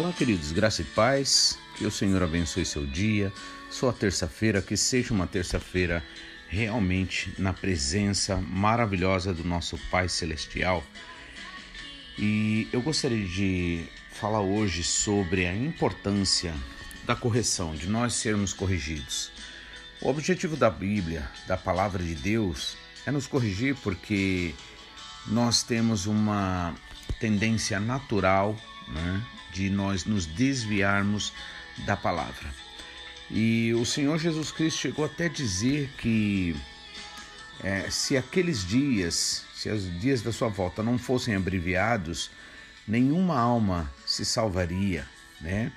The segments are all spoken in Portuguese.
Olá, queridos, graça e paz, que o Senhor abençoe seu dia, sua terça-feira, que seja uma terça-feira realmente na presença maravilhosa do nosso Pai Celestial. E eu gostaria de falar hoje sobre a importância da correção, de nós sermos corrigidos. O objetivo da Bíblia, da palavra de Deus, é nos corrigir porque nós temos uma tendência natural né, de nós nos desviarmos da palavra. E o Senhor Jesus Cristo chegou até dizer que é, se aqueles dias, se os dias da sua volta não fossem abreviados, nenhuma alma se salvaria, né?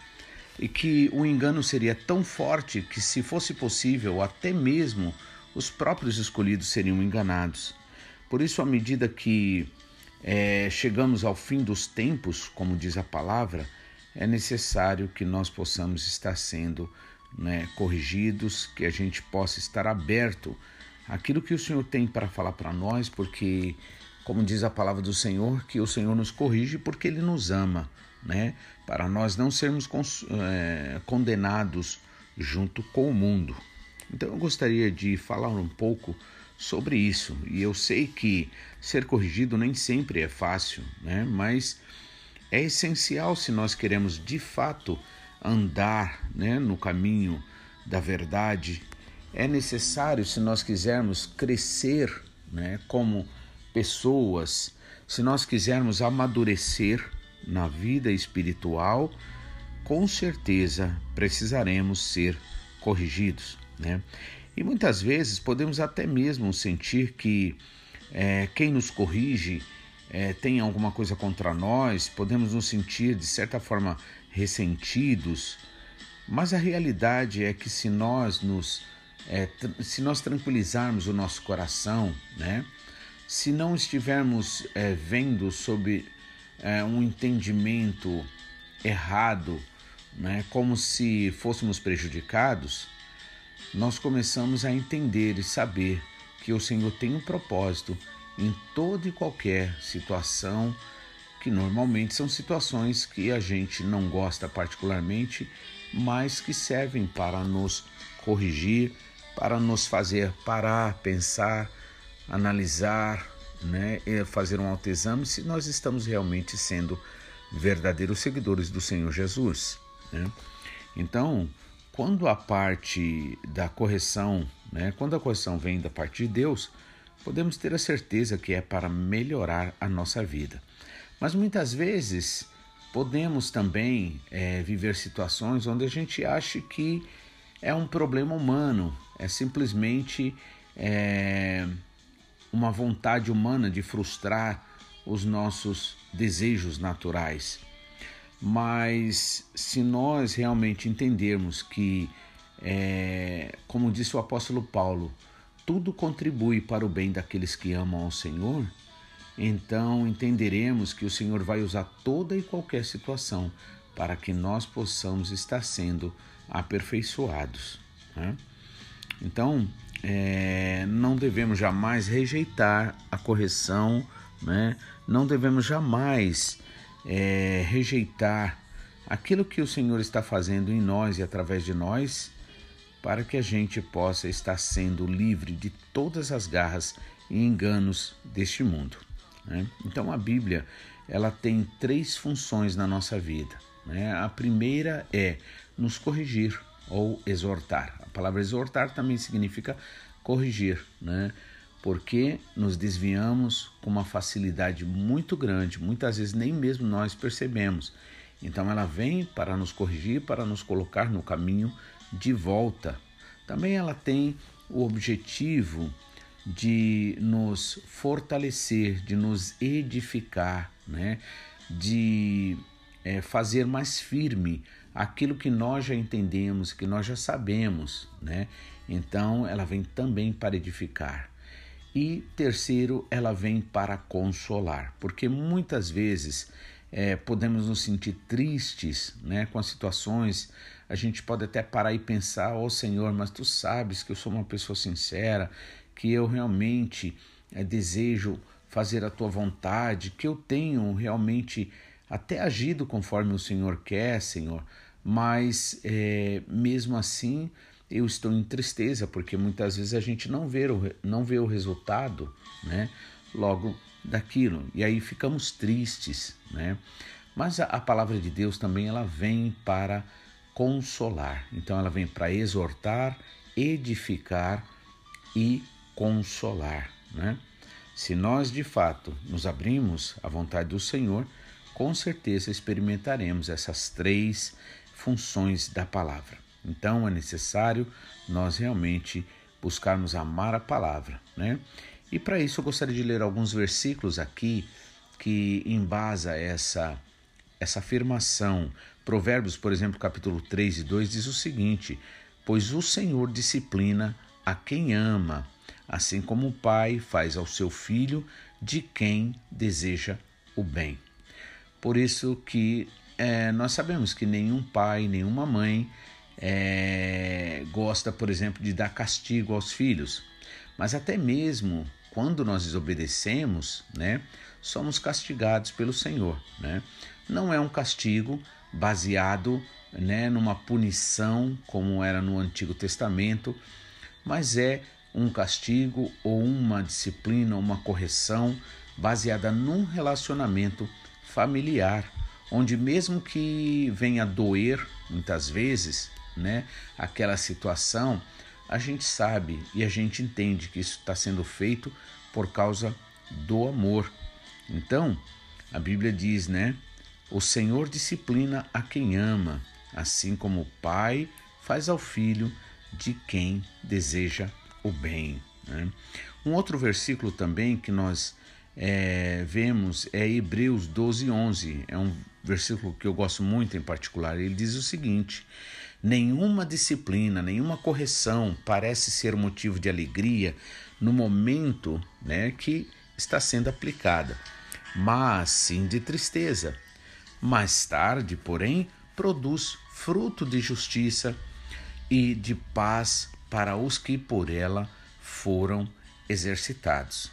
E que o engano seria tão forte que, se fosse possível, até mesmo os próprios escolhidos seriam enganados. Por isso, à medida que é, chegamos ao fim dos tempos, como diz a palavra, é necessário que nós possamos estar sendo né, corrigidos, que a gente possa estar aberto àquilo que o Senhor tem para falar para nós, porque, como diz a palavra do Senhor, que o Senhor nos corrige porque Ele nos ama, né? Para nós não sermos é, condenados junto com o mundo. Então eu gostaria de falar um pouco sobre isso. E eu sei que ser corrigido nem sempre é fácil, né? mas é essencial se nós queremos de fato andar né, no caminho da verdade. É necessário se nós quisermos crescer né, como pessoas, se nós quisermos amadurecer na vida espiritual, com certeza precisaremos ser corrigidos. Né? E muitas vezes podemos até mesmo sentir que é, quem nos corrige é, tem alguma coisa contra nós, podemos nos sentir de certa forma ressentidos, mas a realidade é que se nós nos é, se nós tranquilizarmos o nosso coração, né, se não estivermos é, vendo sob é, um entendimento errado, né, como se fôssemos prejudicados, nós começamos a entender e saber que o Senhor tem um propósito em toda e qualquer situação, que normalmente são situações que a gente não gosta particularmente, mas que servem para nos corrigir, para nos fazer parar, pensar, analisar, né, fazer um autoexame se nós estamos realmente sendo verdadeiros seguidores do Senhor Jesus. Né? Então, quando a parte da correção, né, quando a correção vem da parte de Deus, podemos ter a certeza que é para melhorar a nossa vida. Mas muitas vezes podemos também é, viver situações onde a gente acha que é um problema humano, é simplesmente é, uma vontade humana de frustrar os nossos desejos naturais. Mas se nós realmente entendermos que, é, como disse o apóstolo Paulo, tudo contribui para o bem daqueles que amam ao Senhor, então entenderemos que o Senhor vai usar toda e qualquer situação para que nós possamos estar sendo aperfeiçoados. Né? Então, é, não devemos jamais rejeitar a correção, né? não devemos jamais é, rejeitar aquilo que o Senhor está fazendo em nós e através de nós, para que a gente possa estar sendo livre de todas as garras e enganos deste mundo. Né? Então a Bíblia ela tem três funções na nossa vida. Né? A primeira é nos corrigir ou exortar. A palavra exortar também significa corrigir, né? Porque nos desviamos com uma facilidade muito grande, muitas vezes nem mesmo nós percebemos. Então ela vem para nos corrigir, para nos colocar no caminho de volta. Também ela tem o objetivo de nos fortalecer, de nos edificar, né? de é, fazer mais firme aquilo que nós já entendemos, que nós já sabemos. Né? Então ela vem também para edificar. E terceiro, ela vem para consolar, porque muitas vezes é, podemos nos sentir tristes né, com as situações, a gente pode até parar e pensar: Ó oh, Senhor, mas tu sabes que eu sou uma pessoa sincera, que eu realmente é, desejo fazer a tua vontade, que eu tenho realmente até agido conforme o Senhor quer, Senhor, mas é, mesmo assim eu estou em tristeza, porque muitas vezes a gente não vê o, não vê o resultado, né? Logo daquilo. E aí ficamos tristes, né? Mas a, a palavra de Deus também ela vem para consolar. Então ela vem para exortar, edificar e consolar, né? Se nós de fato nos abrimos à vontade do Senhor, com certeza experimentaremos essas três funções da palavra. Então é necessário nós realmente buscarmos amar a palavra, né? E para isso eu gostaria de ler alguns versículos aqui que embasa essa essa afirmação. Provérbios, por exemplo, capítulo 3 e 2 diz o seguinte: Pois o Senhor disciplina a quem ama, assim como o pai faz ao seu filho de quem deseja o bem. Por isso que é, nós sabemos que nenhum pai, nenhuma mãe é, gosta, por exemplo, de dar castigo aos filhos. Mas até mesmo quando nós desobedecemos, né, somos castigados pelo Senhor. Né? Não é um castigo baseado né, numa punição como era no Antigo Testamento, mas é um castigo ou uma disciplina, uma correção baseada num relacionamento familiar, onde mesmo que venha doer muitas vezes, né, aquela situação, a gente sabe e a gente entende que isso está sendo feito por causa do amor. Então, a Bíblia diz, né? O Senhor disciplina a quem ama, assim como o Pai faz ao filho de quem deseja o bem. Né? Um outro versículo também que nós é, vemos é Hebreus 12, 11. É um versículo que eu gosto muito em particular. Ele diz o seguinte: Nenhuma disciplina, nenhuma correção parece ser motivo de alegria no momento né, que está sendo aplicada, mas sim de tristeza. Mais tarde, porém, produz fruto de justiça e de paz para os que por ela foram exercitados.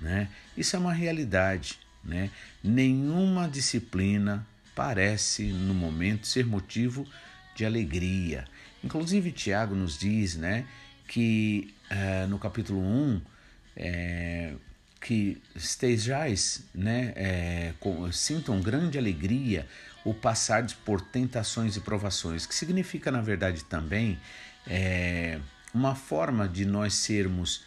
Né? Isso é uma realidade. Né? Nenhuma disciplina parece, no momento, ser motivo de alegria. Inclusive, Tiago nos diz né, que uh, no capítulo 1 é, que estejais, né, é, com, sintam grande alegria o passar por tentações e provações, que significa, na verdade, também é, uma forma de nós sermos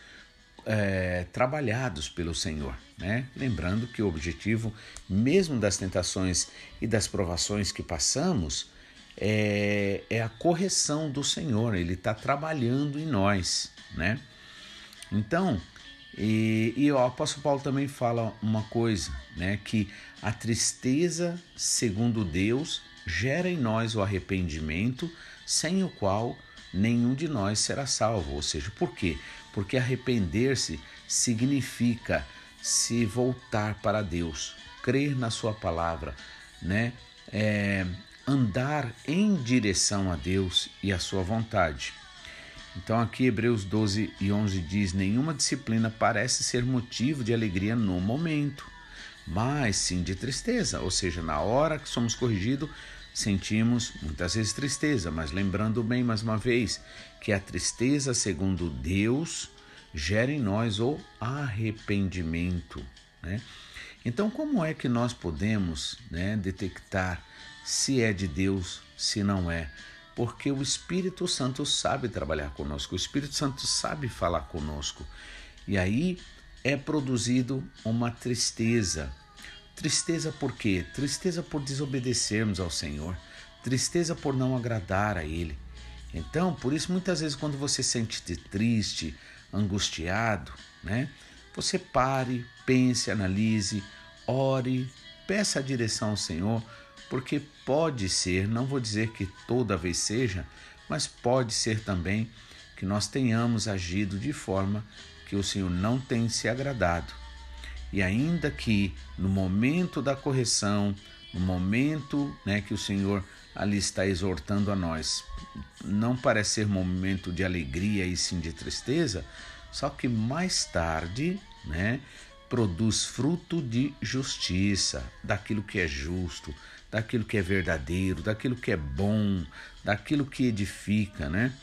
é, trabalhados pelo Senhor. Né? Lembrando que o objetivo, mesmo das tentações e das provações que passamos, é, é a correção do Senhor, Ele está trabalhando em nós. Né? Então, e, e, o apóstolo Paulo também fala uma coisa, né? Que a tristeza, segundo Deus, gera em nós o arrependimento, sem o qual nenhum de nós será salvo. Ou seja, por quê? Porque arrepender-se significa se voltar para Deus, crer na Sua palavra, né? É, andar em direção a Deus e a Sua vontade. Então, aqui, Hebreus 12 e 11 diz: Nenhuma disciplina parece ser motivo de alegria no momento, mas sim de tristeza. Ou seja, na hora que somos corrigidos, sentimos muitas vezes tristeza, mas lembrando bem mais uma vez que a tristeza, segundo Deus, gera em nós o arrependimento. Né? Então, como é que nós podemos né, detectar se é de Deus, se não é? porque o Espírito Santo sabe trabalhar conosco, o Espírito Santo sabe falar conosco. E aí é produzido uma tristeza. Tristeza por quê? Tristeza por desobedecermos ao Senhor, tristeza por não agradar a Ele. Então, por isso, muitas vezes, quando você sente triste, angustiado, né? Você pare, pense, analise, ore, peça a direção ao Senhor, porque pode ser, não vou dizer que toda vez seja, mas pode ser também que nós tenhamos agido de forma que o Senhor não tem se agradado. E ainda que no momento da correção, no momento né, que o Senhor ali está exortando a nós, não parece ser momento de alegria e sim de tristeza, só que mais tarde, né, produz fruto de justiça, daquilo que é justo, daquilo que é verdadeiro, daquilo que é bom, daquilo que edifica, né?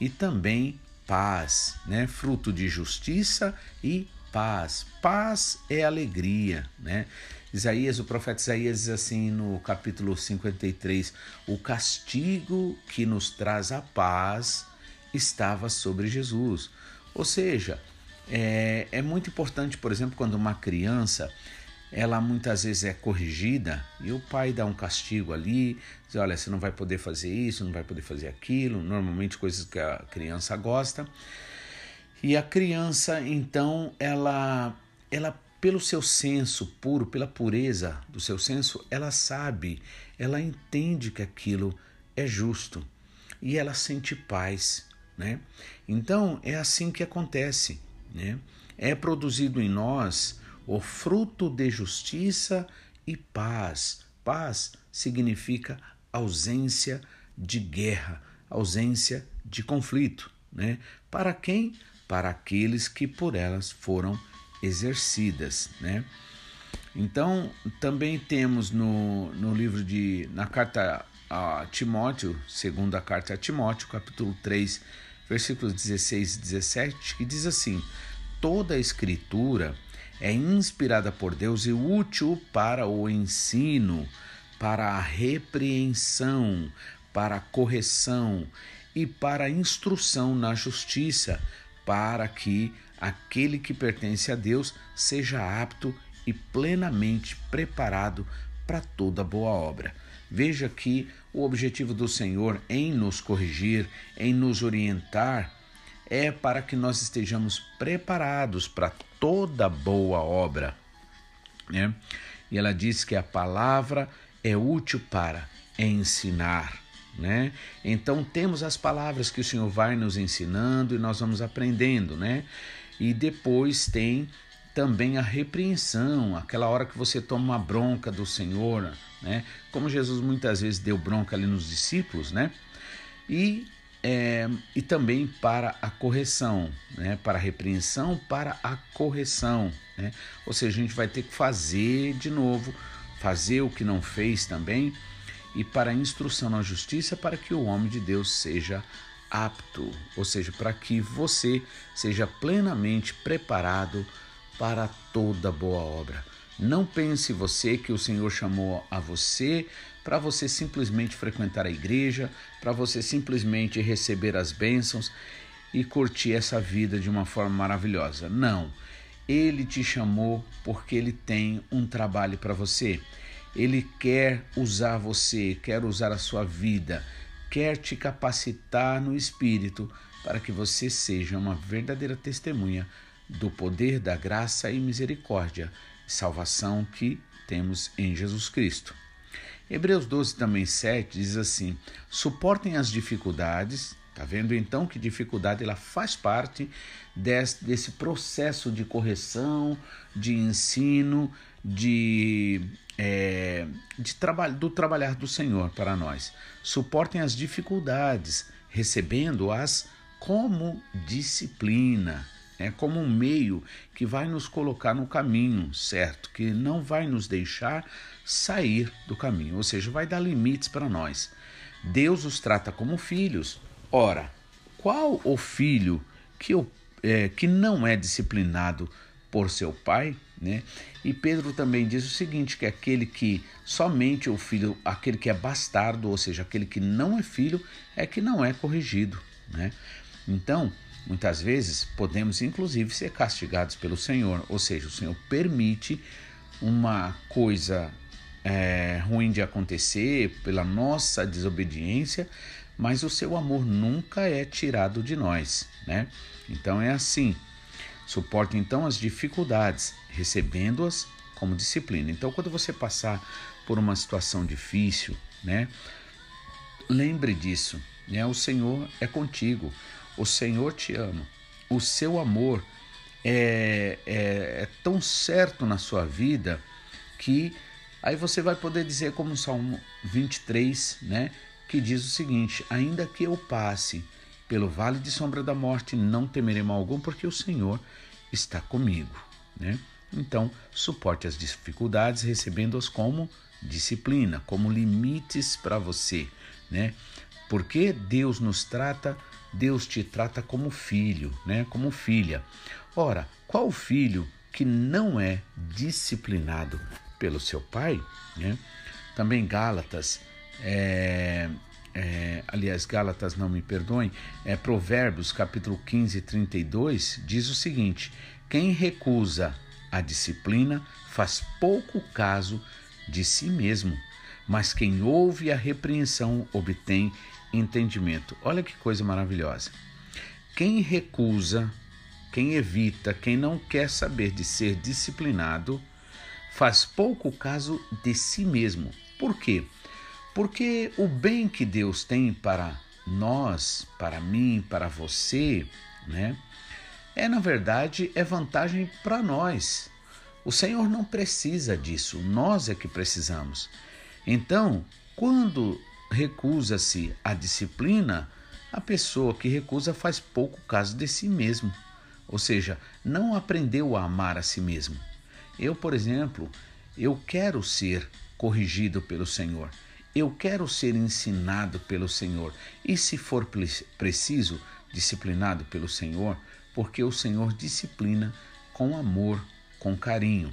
E também paz, né? Fruto de justiça e paz. Paz é alegria, né? Isaías, o profeta Isaías diz assim no capítulo 53: O castigo que nos traz a paz estava sobre Jesus. Ou seja, é, é muito importante, por exemplo, quando uma criança ela muitas vezes é corrigida e o pai dá um castigo ali, diz, olha, você não vai poder fazer isso, não vai poder fazer aquilo, normalmente coisas que a criança gosta. E a criança, então, ela ela pelo seu senso puro, pela pureza do seu senso, ela sabe, ela entende que aquilo é justo e ela sente paz, né? Então, é assim que acontece, né? É produzido em nós o fruto de justiça e paz. Paz significa ausência de guerra, ausência de conflito. Né? Para quem? Para aqueles que por elas foram exercidas. Né? Então, também temos no, no livro de. na carta a Timóteo, segunda carta a Timóteo, capítulo 3, versículos 16 e 17, que diz assim: toda a escritura é inspirada por Deus e útil para o ensino, para a repreensão, para a correção e para a instrução na justiça, para que aquele que pertence a Deus seja apto e plenamente preparado para toda boa obra. Veja que o objetivo do Senhor em nos corrigir, em nos orientar, é para que nós estejamos preparados para toda boa obra. Né? E ela diz que a palavra é útil para ensinar. Né? Então temos as palavras que o Senhor vai nos ensinando e nós vamos aprendendo, né? E depois tem também a repreensão, aquela hora que você toma uma bronca do Senhor, né? Como Jesus muitas vezes deu bronca ali nos discípulos, né? E é, e também para a correção, né? para a repreensão, para a correção. Né? Ou seja, a gente vai ter que fazer de novo, fazer o que não fez também, e para a instrução na justiça, para que o homem de Deus seja apto, ou seja, para que você seja plenamente preparado para toda boa obra. Não pense você que o Senhor chamou a você para você simplesmente frequentar a igreja, para você simplesmente receber as bênçãos e curtir essa vida de uma forma maravilhosa. Não. Ele te chamou porque ele tem um trabalho para você. Ele quer usar você, quer usar a sua vida, quer te capacitar no espírito para que você seja uma verdadeira testemunha do poder da graça e misericórdia salvação que temos em Jesus Cristo. Hebreus 12 também 7 diz assim: suportem as dificuldades. Tá vendo então que dificuldade ela faz parte desse, desse processo de correção, de ensino, de, é, de trabalho, do trabalhar do Senhor para nós. Suportem as dificuldades, recebendo-as como disciplina é como um meio que vai nos colocar no caminho certo, que não vai nos deixar sair do caminho, ou seja, vai dar limites para nós. Deus os trata como filhos. Ora, qual o filho que, é, que não é disciplinado por seu pai? Né? E Pedro também diz o seguinte: que aquele que somente o filho, aquele que é bastardo, ou seja, aquele que não é filho, é que não é corrigido. Né? Então, Muitas vezes podemos inclusive ser castigados pelo Senhor, ou seja, o Senhor permite uma coisa é, ruim de acontecer pela nossa desobediência, mas o seu amor nunca é tirado de nós, né? Então é assim. Suporte então as dificuldades, recebendo-as como disciplina. Então, quando você passar por uma situação difícil, né? Lembre disso, né? O Senhor é contigo. O Senhor te ama. O seu amor é, é, é tão certo na sua vida que aí você vai poder dizer, como o Salmo 23, né? Que diz o seguinte: Ainda que eu passe pelo vale de sombra da morte, não temerei mal algum, porque o Senhor está comigo. Né? Então, suporte as dificuldades recebendo-as como disciplina, como limites para você, né? Porque Deus nos trata, Deus te trata como filho, né? Como filha. Ora, qual filho que não é disciplinado pelo seu pai, né? Também Gálatas, é, é, aliás, Gálatas, não me perdoem, é Provérbios, capítulo 15, 32, diz o seguinte: quem recusa a disciplina faz pouco caso de si mesmo, mas quem ouve a repreensão obtém entendimento. Olha que coisa maravilhosa. Quem recusa, quem evita, quem não quer saber de ser disciplinado, faz pouco caso de si mesmo. Por quê? Porque o bem que Deus tem para nós, para mim, para você, né? É na verdade é vantagem para nós. O Senhor não precisa disso, nós é que precisamos. Então, quando recusa-se a disciplina, a pessoa que recusa faz pouco caso de si mesmo, ou seja, não aprendeu a amar a si mesmo. Eu, por exemplo, eu quero ser corrigido pelo Senhor. Eu quero ser ensinado pelo Senhor e, se for preciso, disciplinado pelo Senhor, porque o Senhor disciplina com amor, com carinho.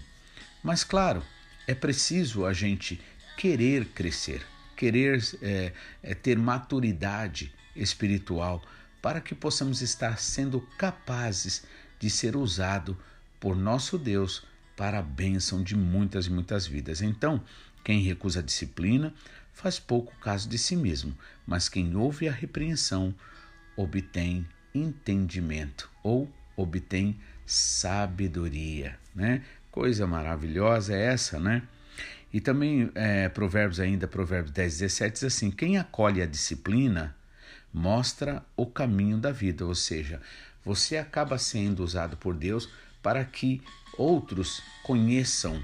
Mas, claro, é preciso a gente querer crescer, querer é, é, ter maturidade espiritual para que possamos estar sendo capazes de ser usado por nosso Deus para a bênção de muitas e muitas vidas. Então, quem recusa a disciplina faz pouco caso de si mesmo, mas quem ouve a repreensão obtém entendimento ou obtém sabedoria, né? Coisa maravilhosa é essa, né? E também é, Provérbios ainda, Provérbios 10, 17 diz assim, quem acolhe a disciplina mostra o caminho da vida, ou seja, você acaba sendo usado por Deus para que outros conheçam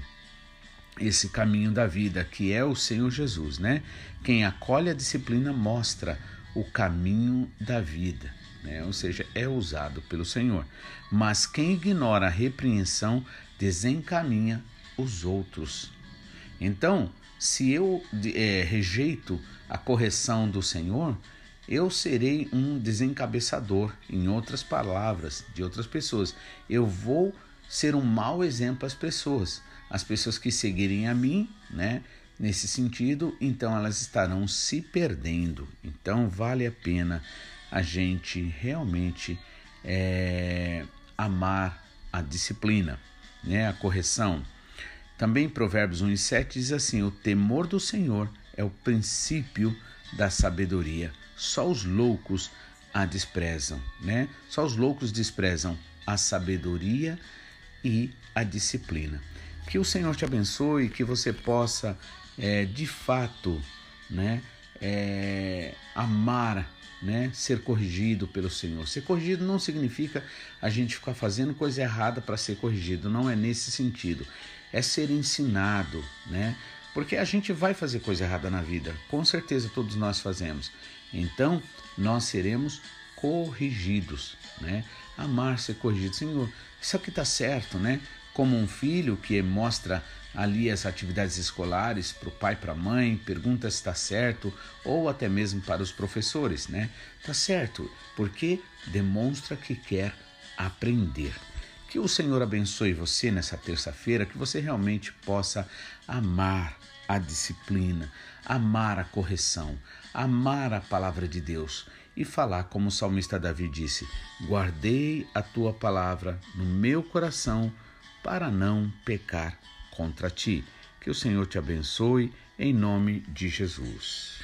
esse caminho da vida, que é o Senhor Jesus, né? Quem acolhe a disciplina mostra o caminho da vida, né? Ou seja, é usado pelo Senhor. Mas quem ignora a repreensão desencaminha os outros. Então, se eu é, rejeito a correção do Senhor, eu serei um desencabeçador, em outras palavras, de outras pessoas. Eu vou ser um mau exemplo às pessoas as pessoas que seguirem a mim, né? Nesse sentido, então elas estarão se perdendo. Então vale a pena a gente realmente é, amar a disciplina, né? A correção. Também Provérbios 1 e 7 diz assim: O temor do Senhor é o princípio da sabedoria. Só os loucos a desprezam, né? Só os loucos desprezam a sabedoria e a disciplina. Que o Senhor te abençoe, que você possa é, de fato né, é, amar, né, ser corrigido pelo Senhor. Ser corrigido não significa a gente ficar fazendo coisa errada para ser corrigido, não é nesse sentido. É ser ensinado, né? Porque a gente vai fazer coisa errada na vida, com certeza todos nós fazemos. Então, nós seremos corrigidos, né? Amar ser corrigido. Senhor, isso aqui está certo, né? como um filho que mostra ali as atividades escolares para o pai, para a mãe, pergunta se está certo, ou até mesmo para os professores, né? Tá certo, porque demonstra que quer aprender. Que o Senhor abençoe você nessa terça-feira, que você realmente possa amar a disciplina, amar a correção, amar a palavra de Deus e falar como o salmista Davi disse: Guardei a tua palavra no meu coração para não pecar contra ti. Que o Senhor te abençoe em nome de Jesus.